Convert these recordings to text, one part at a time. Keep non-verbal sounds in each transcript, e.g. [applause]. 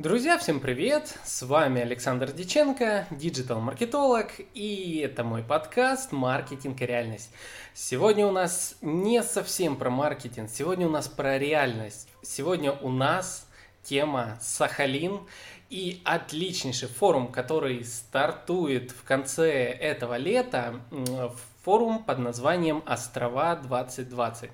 Друзья, всем привет! С вами Александр Диченко, диджитал-маркетолог, и это мой подкаст «Маркетинг и реальность». Сегодня у нас не совсем про маркетинг, сегодня у нас про реальность. Сегодня у нас тема Сахалин и отличнейший форум, который стартует в конце этого лета, форум под названием «Острова 2020».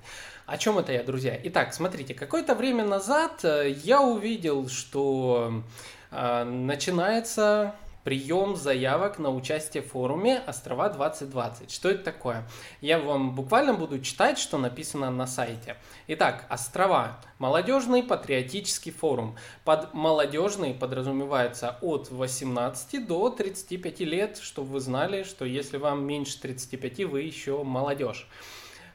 О чем это я, друзья? Итак, смотрите, какое-то время назад э, я увидел, что э, начинается прием заявок на участие в форуме «Острова 2020». Что это такое? Я вам буквально буду читать, что написано на сайте. Итак, «Острова» – молодежный патриотический форум. Под молодежный подразумевается от 18 до 35 лет, чтобы вы знали, что если вам меньше 35, вы еще молодежь.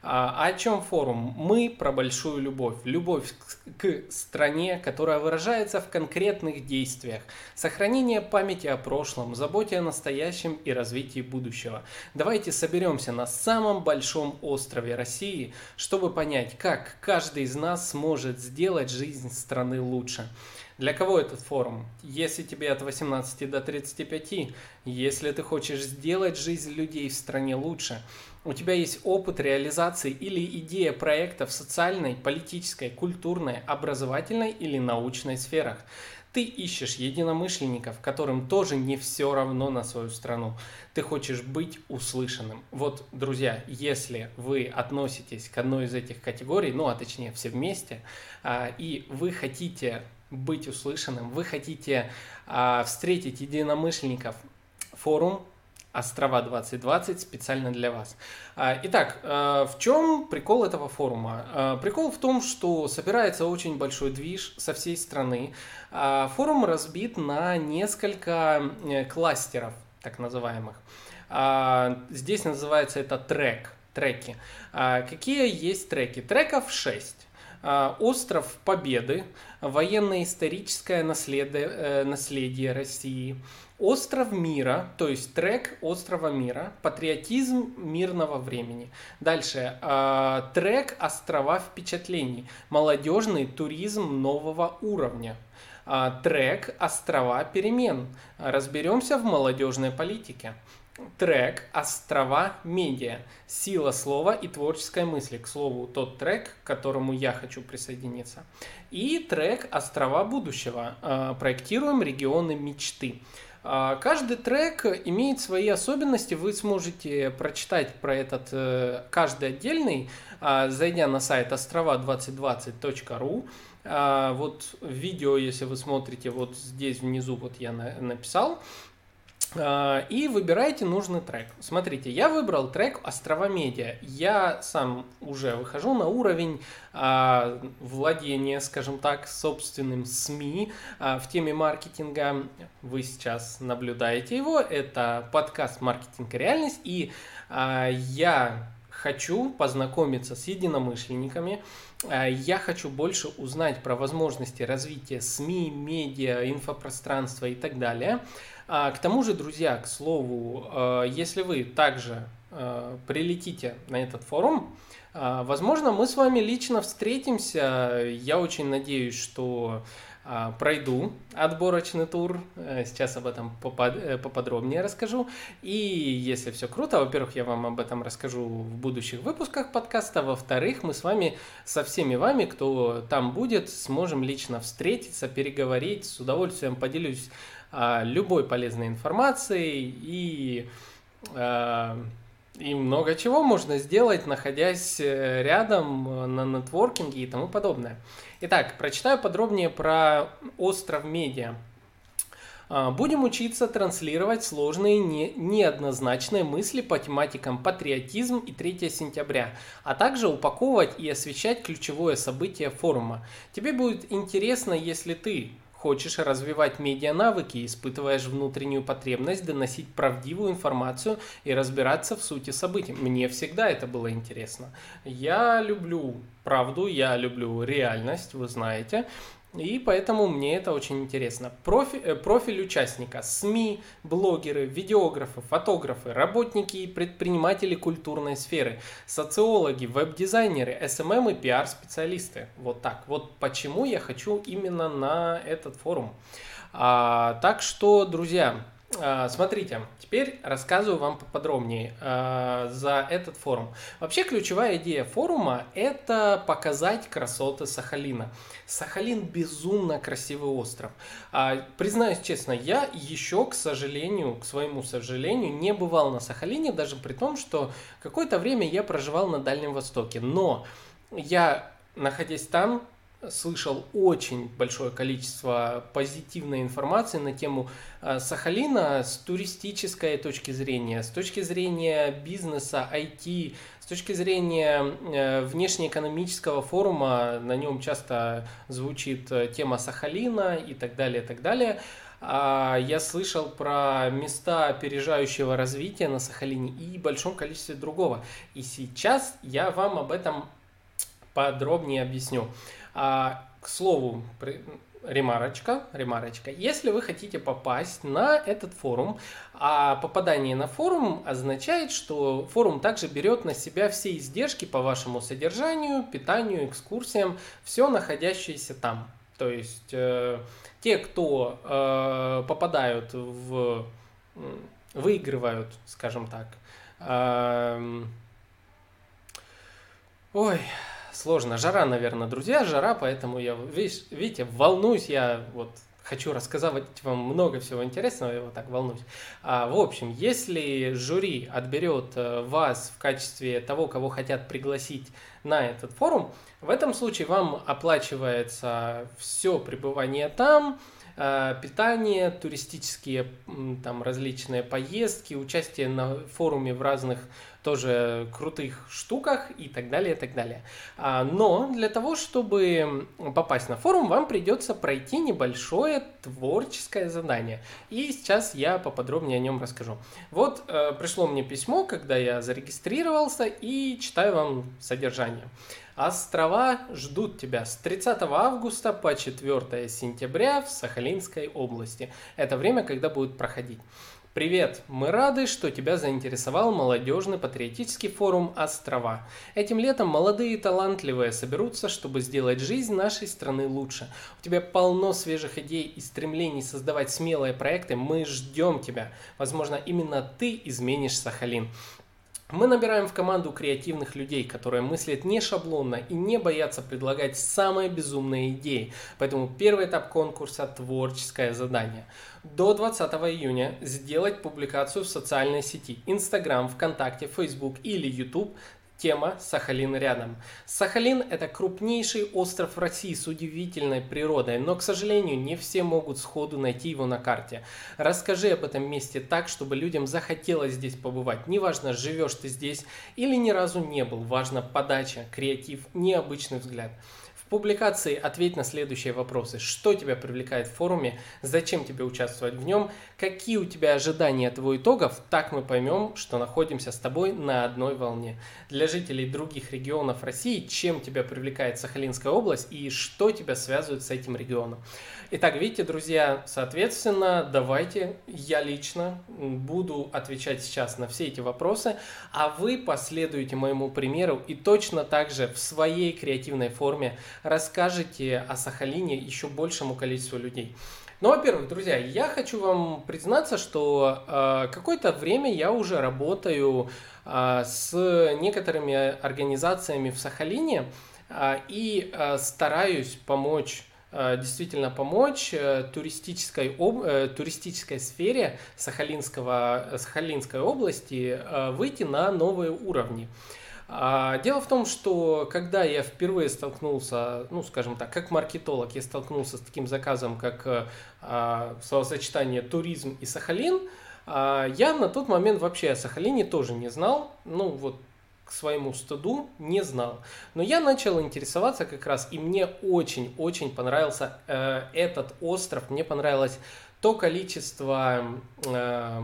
А, о чем форум? Мы про большую любовь. Любовь к стране, которая выражается в конкретных действиях. Сохранение памяти о прошлом, заботе о настоящем и развитии будущего. Давайте соберемся на самом большом острове России, чтобы понять, как каждый из нас сможет сделать жизнь страны лучше. Для кого этот форум? Если тебе от 18 до 35, если ты хочешь сделать жизнь людей в стране лучше, у тебя есть опыт реализации или идея проекта в социальной, политической, культурной, образовательной или научной сферах. Ты ищешь единомышленников, которым тоже не все равно на свою страну. Ты хочешь быть услышанным. Вот, друзья, если вы относитесь к одной из этих категорий, ну а точнее все вместе, а, и вы хотите быть услышанным, вы хотите а, встретить единомышленников, форум Острова 2020 специально для вас. А, итак, а, в чем прикол этого форума? А, прикол в том, что собирается очень большой движ со всей страны. Форум разбит на несколько э, кластеров, так называемых. Здесь называется это трек, треки. Какие есть треки? Треков 6. Остров Победы, военно-историческое наследие, э, наследие России, Остров мира, то есть трек Острова мира, патриотизм мирного времени. Дальше, э, трек Острова впечатлений, молодежный туризм нового уровня. Э, трек Острова перемен, разберемся в молодежной политике. Трек «Острова медиа. Сила слова и творческой мысли». К слову, тот трек, к которому я хочу присоединиться. И трек «Острова будущего. Э, проектируем регионы мечты». А, каждый трек имеет свои особенности, вы сможете прочитать про этот э, каждый отдельный, а, зайдя на сайт острова2020.ru. А, вот видео, если вы смотрите, вот здесь внизу вот я написал, а, и выбираете нужный трек. Смотрите, я выбрал трек Острова Медиа. Я сам уже выхожу на уровень а, владения, скажем так, собственным СМИ а, в теме маркетинга. Вы сейчас наблюдаете его. Это подкаст «Маркетинг и реальность». И а, я хочу познакомиться с единомышленниками, а, я хочу больше узнать про возможности развития СМИ, медиа, инфопространства и так далее. А, к тому же, друзья, к слову, а, если вы также а, прилетите на этот форум, возможно, мы с вами лично встретимся. Я очень надеюсь, что пройду отборочный тур. Э, сейчас об этом э, поподробнее расскажу. И если все круто, во-первых, я вам об этом расскажу в будущих выпусках подкаста. Во-вторых, мы с вами, со всеми вами, кто там будет, сможем лично встретиться, переговорить. С удовольствием поделюсь а, любой полезной информацией и а, и много чего можно сделать, находясь э, рядом э, на нетворкинге и тому подобное. Итак, прочитаю подробнее про остров медиа. А, будем учиться транслировать сложные, не, неоднозначные мысли по тематикам патриотизм и 3 сентября, а также упаковывать и освещать ключевое событие форума. Тебе будет интересно, если ты Хочешь развивать медиа-навыки, испытываешь внутреннюю потребность доносить правдивую информацию и разбираться в сути событий. Мне всегда это было интересно. Я люблю правду, я люблю реальность, вы знаете. И поэтому мне это очень интересно. Профи, э, профиль участника, СМИ, блогеры, видеографы, фотографы, работники и предприниматели культурной сферы, социологи, веб-дизайнеры, эм и пиар-специалисты. Вот так. Вот почему я хочу именно на этот форум. А, так что, друзья, смотрите, теперь рассказываю вам поподробнее э, за этот форум. Вообще ключевая идея форума – это показать красоты Сахалина. Сахалин безумно красивый остров. А, признаюсь честно, я еще, к сожалению, к своему сожалению, не бывал на Сахалине, даже при том, что какое-то время я проживал на Дальнем Востоке. Но я, находясь там, слышал очень большое количество позитивной информации на тему э, Сахалина с туристической точки зрения, с точки зрения бизнеса, IT, с точки зрения э, внешнеэкономического форума, на нем часто звучит э, тема Сахалина и так далее, и так далее. А, я слышал про места опережающего развития на Сахалине и большом количестве другого. И сейчас я вам об этом подробнее объясню. А, к слову, ремарочка, ремарочка. Если вы хотите попасть на этот форум, а попадание на форум означает, что форум также берет на себя все издержки по вашему содержанию, питанию, экскурсиям, все находящееся там. То есть э, те, кто э, попадают в, выигрывают, скажем так, э, ой, сложно. Жара, наверное, друзья, жара, поэтому я, видишь, видите, волнуюсь я, вот, хочу рассказать вам много всего интересного, я вот так волнуюсь. А, в общем, если жюри отберет э, вас в качестве того, кого хотят пригласить на этот форум, в этом случае вам оплачивается все пребывание там, питание, туристические там различные поездки, участие на форуме в разных тоже крутых штуках и так далее, и так далее. А, но для того, чтобы попасть на форум, вам придется пройти небольшое творческое задание. И сейчас я поподробнее о нем расскажу. Вот э, пришло мне письмо, когда я зарегистрировался и читаю вам содержание. Острова ждут тебя с 30 августа по 4 сентября в Сахалинской области. Это время, когда будет проходить. Привет! Мы рады, что тебя заинтересовал молодежный патриотический форум «Острова». Этим летом молодые и талантливые соберутся, чтобы сделать жизнь нашей страны лучше. У тебя полно свежих идей и стремлений создавать смелые проекты. Мы ждем тебя. Возможно, именно ты изменишь Сахалин. Мы набираем в команду креативных людей, которые мыслят не шаблонно и не боятся предлагать самые безумные идеи. Поэтому первый этап конкурса – творческое задание. До 20 июня сделать публикацию в социальной сети Instagram, ВКонтакте, Facebook или YouTube Тема «Сахалин рядом». Сахалин – это крупнейший остров в России с удивительной природой, но, к сожалению, не все могут сходу найти его на карте. Расскажи об этом месте так, чтобы людям захотелось здесь побывать. Неважно, живешь ты здесь или ни разу не был, важна подача, креатив, необычный взгляд публикации ответь на следующие вопросы. Что тебя привлекает в форуме? Зачем тебе участвовать в нем? Какие у тебя ожидания от его итогов? Так мы поймем, что находимся с тобой на одной волне. Для жителей других регионов России, чем тебя привлекает Сахалинская область и что тебя связывает с этим регионом? Итак, видите, друзья, соответственно, давайте я лично буду отвечать сейчас на все эти вопросы, а вы последуете моему примеру и точно так же в своей креативной форме расскажете о Сахалине еще большему количеству людей. Ну, во-первых, друзья, я хочу вам признаться, что э, какое-то время я уже работаю э, с некоторыми организациями в Сахалине э, и э, стараюсь помочь Э, действительно помочь э, туристической, об, э, туристической сфере Сахалинского, Сахалинской области выйти на новые уровни. А, дело в том, что когда я впервые столкнулся, ну, скажем так, как маркетолог, я столкнулся с таким заказом, как а, словосочетание туризм и Сахалин, а, я на тот момент вообще о Сахалине тоже не знал. Ну, вот своему стыду не знал. Но я начал интересоваться как раз, и мне очень-очень понравился э, этот остров, мне понравилось то количество, э,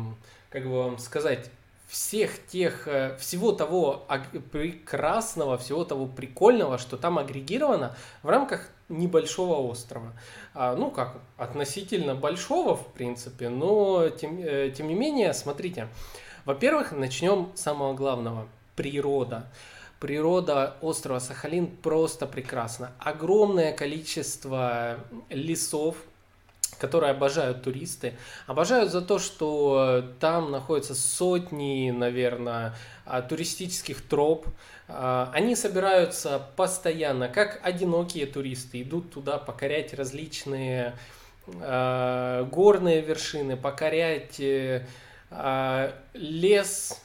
как бы вам сказать, всех тех, э, всего того прекрасного, всего того прикольного, что там агрегировано в рамках небольшого острова. А, ну как, относительно большого, в принципе, но тем, э, тем не менее, смотрите, во-первых, начнем с самого главного – природа. Природа острова Сахалин просто прекрасна. Огромное количество лесов, которые обожают туристы. Обожают за то, что там находятся сотни, наверное, а, туристических троп. А, они собираются постоянно, как одинокие туристы, идут туда покорять различные а, горные вершины, покорять э, лес,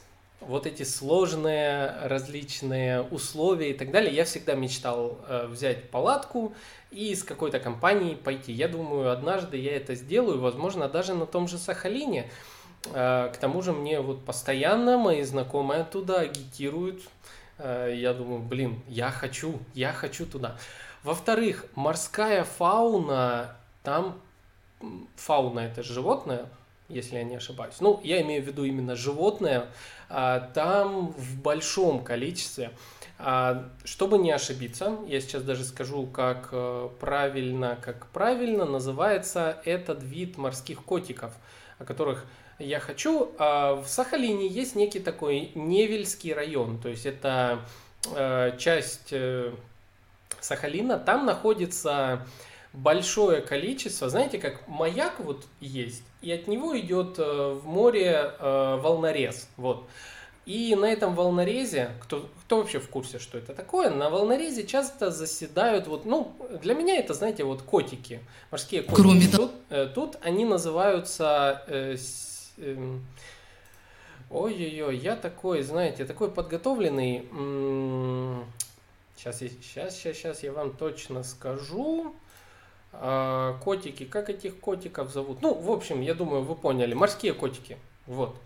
вот эти сложные различные условия и так далее. Я всегда мечтал э, взять палатку и с какой-то компанией пойти. Я думаю, однажды я это сделаю, возможно, даже на том же Сахалине. Э, к тому же мне вот постоянно мои знакомые оттуда агитируют. Э, я думаю, блин, я хочу, я хочу туда. Во-вторых, морская фауна, там фауна это животное, если я не ошибаюсь. Ну, я имею в виду именно животное, а, там в большом количестве. А, чтобы не ошибиться, я сейчас даже скажу, как э, правильно, как правильно называется этот вид морских котиков, о которых я хочу. А, в Сахалине есть некий такой Невельский район, то есть это э, часть э, Сахалина, там находится большое количество, знаете, как маяк вот есть, и от него идет э, в море э, волнорез, вот. И на этом волнорезе, кто, кто вообще в курсе, что это такое, на волнорезе часто заседают, вот, ну, для меня это, знаете, вот котики, морские котики. Кроме. Тут, э, тут они называются... Э, э, Ой-ой-ой, я такой, знаете, такой подготовленный. Сейчас, сейчас, сейчас, сейчас я вам точно скажу. А, котики, как этих котиков зовут? Ну, в общем, я думаю, вы поняли. Морские котики. Вот.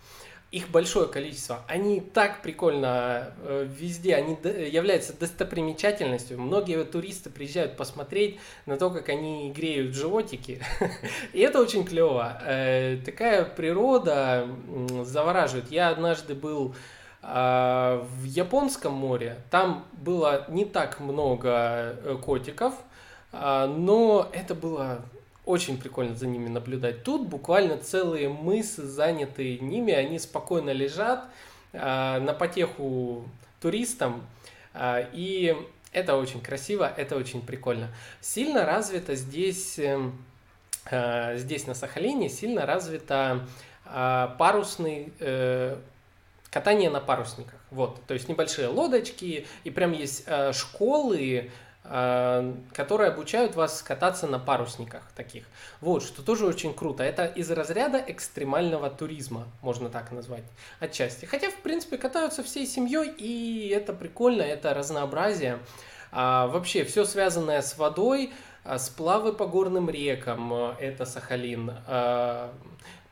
Их большое количество. Они так прикольно э, везде, они являются достопримечательностью. Многие туристы приезжают посмотреть на то, как они греют животики. [laughs] И это очень клево. Э, такая природа завораживает. Я однажды был а, в Японском море. Там было не так много э, котиков, но это было очень прикольно за ними наблюдать. Тут буквально целые мысы, занятые ними, они спокойно лежат а, на потеху туристам, а, и это очень красиво, это очень прикольно. Сильно развито здесь, эм, здесь на Сахалине, сильно развито парусный э, катание на парусниках. Вот, то есть небольшие лодочки, и прям есть э, школы, Э, которые обучают вас кататься на парусниках таких. Вот, что тоже очень круто. Это из разряда экстремального туризма, можно так назвать, отчасти. Хотя, в принципе, катаются всей семьей, и это прикольно, это разнообразие. А, вообще, все связанное с водой, а, сплавы по горным рекам, э, это Сахалин, а,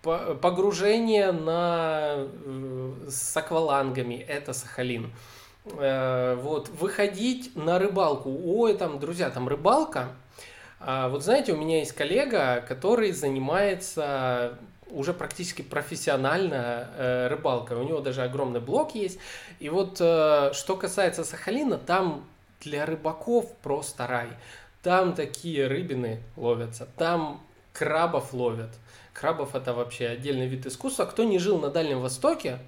погружение на, э, с аквалангами, это Сахалин. Э, вот, выходить на рыбалку. Ой, там, друзья, там рыбалка. А, вот знаете, у меня есть коллега, который занимается уже практически профессионально э, рыбалкой. У него даже огромный блог есть. И вот э, что касается Сахалина, там для рыбаков просто рай. Там такие рыбины ловятся, там крабов ловят. Крабов это вообще отдельный вид искусства. Кто не жил на Дальнем Востоке,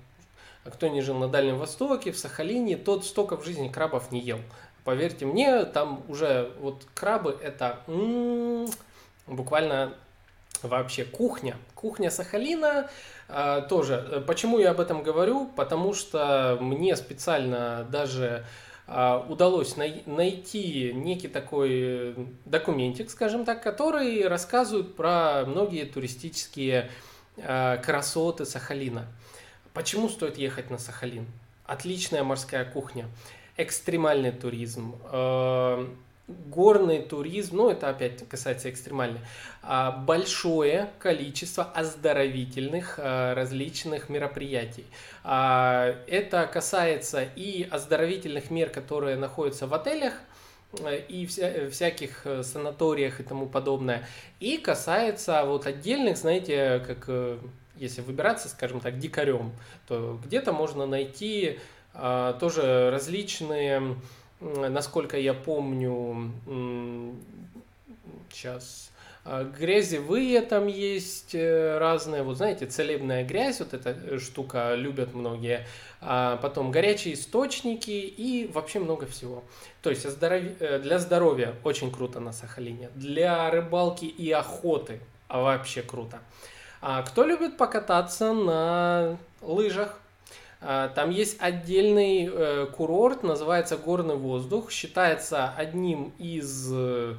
кто не жил на Дальнем Востоке, в Сахалине, тот столько в жизни крабов не ел. Поверьте мне, там уже вот крабы это м-м, буквально вообще кухня. Кухня Сахалина а, тоже. Почему я об этом говорю? Потому что мне специально даже а, удалось най- найти некий такой документик, скажем так, который рассказывает про многие туристические а, красоты Сахалина. Почему стоит ехать на Сахалин? Отличная морская кухня, экстремальный туризм, э, горный туризм, ну это опять касается экстремальный, а, большое количество оздоровительных э, различных мероприятий. А, это касается и оздоровительных мер, которые находятся в отелях, э, и вся, всяких санаториях и тому подобное. И касается вот отдельных, знаете, как если выбираться, скажем так, дикарем, то где-то можно найти а, тоже различные, насколько я помню, сейчас а, грязевые там есть э, разные, вот знаете, целебная грязь, вот эта штука любят многие, а потом горячие источники и вообще много всего. То есть э, для здоровья очень круто на Сахалине, для рыбалки и охоты вообще круто. А кто любит покататься на лыжах? А, там есть отдельный э, курорт, называется Горный воздух, считается одним из э,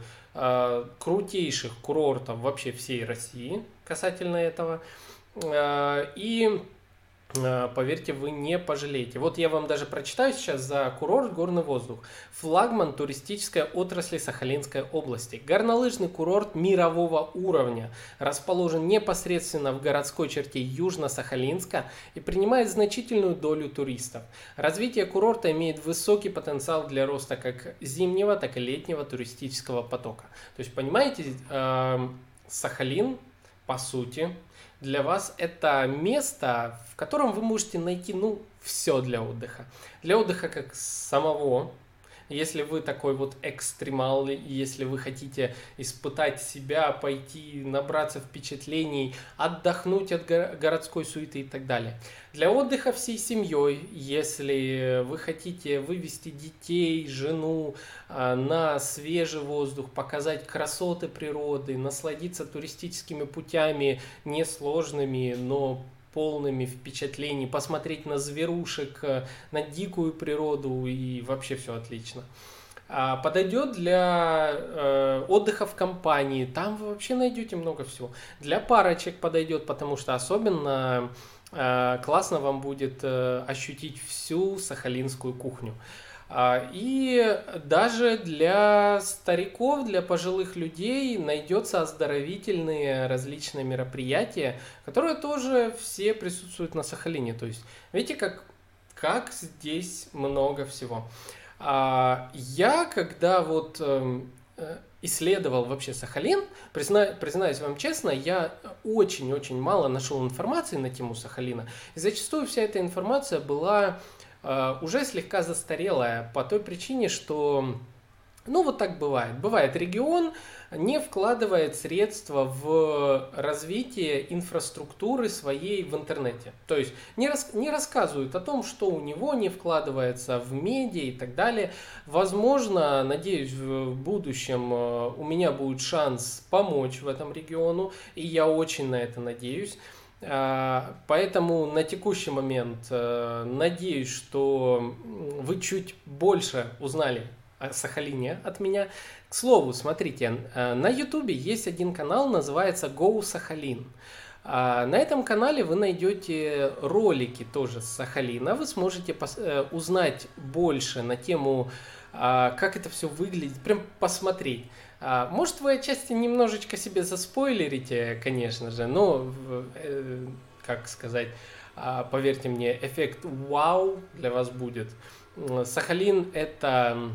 крутейших курортов вообще всей России касательно этого. Э, и поверьте, вы не пожалеете. Вот я вам даже прочитаю сейчас за курорт «Горный воздух». Флагман туристической отрасли Сахалинской области. Горнолыжный курорт мирового уровня. Расположен непосредственно в городской черте Южно-Сахалинска и принимает значительную долю туристов. Развитие курорта имеет высокий потенциал для роста как зимнего, так и летнего туристического потока. То есть, понимаете, э, Сахалин, по сути, для вас это место, в котором вы можете найти, ну, все для отдыха. Для отдыха как самого, если вы такой вот экстремал, если вы хотите испытать себя, пойти, набраться впечатлений, отдохнуть от городской суеты и так далее. Для отдыха всей семьей, если вы хотите вывести детей, жену а, на свежий воздух, показать красоты природы, насладиться туристическими путями несложными, но полными впечатлений, посмотреть на зверушек, э, на дикую природу и вообще все отлично. А подойдет для э, отдыха в компании, там вы вообще найдете много всего. Для парочек подойдет, потому что особенно э, классно вам будет ощутить всю сахалинскую кухню. И даже для стариков, для пожилых людей найдется оздоровительные различные мероприятия, которые тоже все присутствуют на Сахалине. То есть, видите, как, как здесь много всего. А, я, когда вот эм, э, исследовал вообще Сахалин, призна, признаюсь вам честно, я очень-очень мало нашел информации на тему Сахалина. И зачастую вся эта информация была уже слегка застарелая по той причине, что ну вот так бывает. Бывает регион не вкладывает средства в развитие инфраструктуры своей в интернете. То есть не, рас, не рассказывают о том, что у него не вкладывается в медиа и так далее. Возможно, надеюсь, в будущем э, у меня будет шанс помочь в этом региону, и я очень на это надеюсь. А, поэтому на текущий момент э, надеюсь, что вы чуть больше узнали о Сахалине от меня. К слову, смотрите, э, на YouTube есть один канал, называется Go Сахалин. А, на этом канале вы найдете ролики тоже с Сахалина. Вы сможете э, узнать больше на тему, а, как это все выглядит, прям посмотреть. А, может, вы отчасти немножечко себе заспойлерите, конечно же, но, э, как сказать, а, поверьте мне, эффект вау для вас будет. Сахалин это,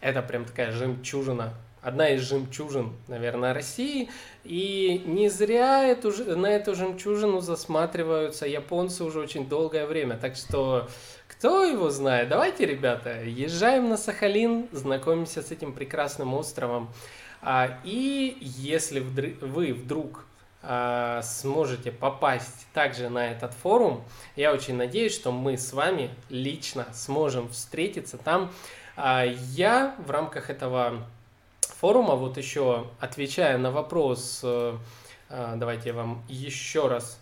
это прям такая жемчужина, одна из жемчужин, наверное, России. И не зря эту, на эту жемчужину засматриваются японцы уже очень долгое время. Так что кто его знает? Давайте, ребята, езжаем на Сахалин, знакомимся с этим прекрасным островом. А, и если вы вдруг а, сможете попасть также на этот форум, я очень надеюсь, что мы с вами лично сможем встретиться там. А, я в рамках этого форума, вот еще отвечая на вопрос, э, давайте я вам еще раз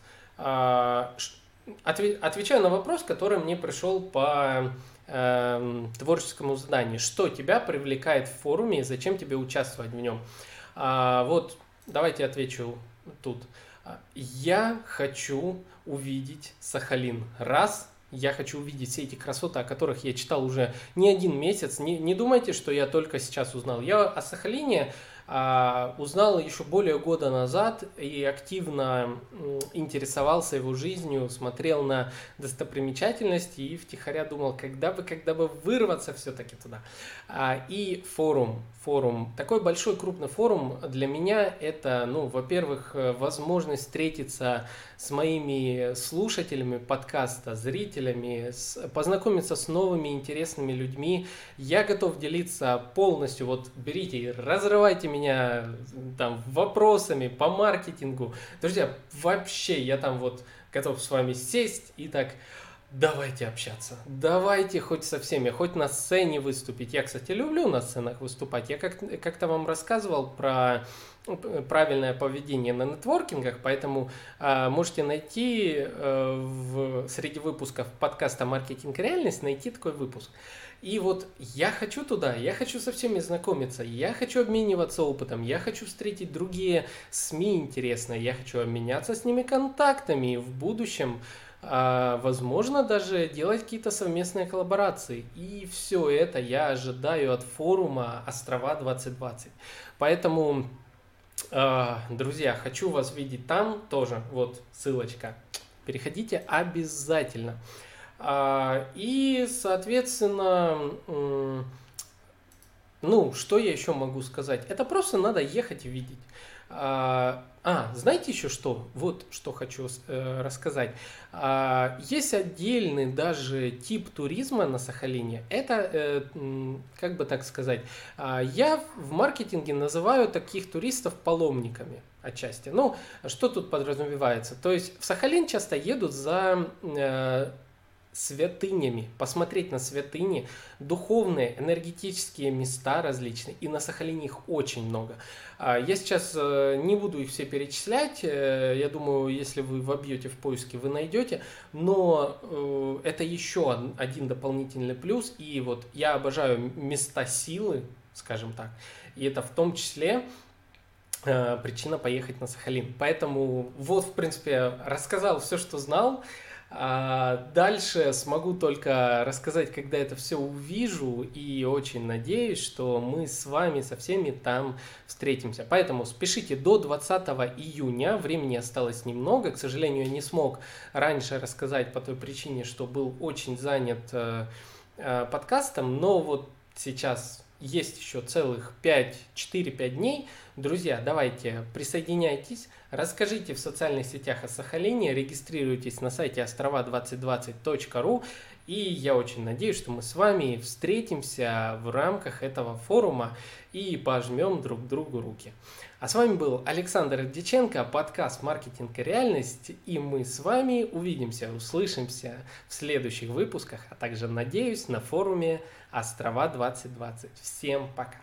отвечаю на вопрос, который мне пришел по э, творческому заданию. Что тебя привлекает в форуме и зачем тебе участвовать в нем? А, вот, давайте отвечу тут. Я хочу увидеть Сахалин. Раз, я хочу увидеть все эти красоты, о которых я читал уже не один месяц. Не, не думайте, что я только сейчас узнал. Я о Сахалине а, узнал еще более года назад и активно интересовался его жизнью, смотрел на достопримечательности и втихаря думал, когда бы, когда бы вырваться все-таки туда. А, и форум, форум, такой большой крупный форум для меня это, ну, во-первых, возможность встретиться с моими слушателями подкаста, зрителями, с, познакомиться с новыми интересными людьми. Я готов делиться полностью, вот берите и разрывайте меня меня там вопросами по маркетингу. Друзья, вообще я там вот готов с вами сесть и так Давайте общаться. Давайте хоть со всеми, хоть на сцене выступить. Я, кстати, люблю на сценах выступать. Я как- как-то вам рассказывал про ну, правильное поведение на нетворкингах, поэтому э, можете найти э, в, среди выпусков подкаста «Маркетинг реальность» найти такой выпуск. И вот я хочу туда, я хочу со всеми знакомиться, я хочу обмениваться опытом, я хочу встретить другие СМИ интересные, я хочу обменяться с ними контактами в будущем а, возможно даже делать какие-то совместные коллаборации. И все это я ожидаю от форума Острова 2020. Поэтому, а, друзья, хочу вас видеть там тоже. Вот ссылочка. Переходите обязательно. А, и, соответственно, ну, что я еще могу сказать? Это просто надо ехать и видеть. А, а, знаете еще что? Вот что хочу э, рассказать. А, есть отдельный даже тип туризма на Сахалине. Это, э, как бы так сказать, я в маркетинге называю таких туристов паломниками отчасти. Ну, что тут подразумевается? То есть в Сахалин часто едут за э, святынями, посмотреть на святыни, духовные, энергетические места различные. И на Сахалине их очень много. А, я сейчас э, не буду их все перечислять. Э, я думаю, если вы вобьете в поиске, вы найдете. Но э, это еще один дополнительный плюс. И вот я обожаю места силы, скажем так. И это в том числе причина поехать на Сахалин. Поэтому вот, в принципе, рассказал все, что знал. А дальше смогу только рассказать, когда это все увижу, и очень надеюсь, что мы с вами со всеми там встретимся. Поэтому спешите до 20 июня, времени осталось немного, к сожалению, я не смог раньше рассказать по той причине, что был очень занят э, э, подкастом, но вот сейчас есть еще целых 5-4-5 дней. Друзья, давайте присоединяйтесь, расскажите в социальных сетях о Сахалине, регистрируйтесь на сайте острова2020.ру и я очень надеюсь, что мы с вами встретимся в рамках этого форума и пожмем друг другу руки. А с вами был Александр Диченко, подкаст «Маркетинг и реальность», и мы с вами увидимся, услышимся в следующих выпусках, а также, надеюсь, на форуме «Острова 2020». Всем пока!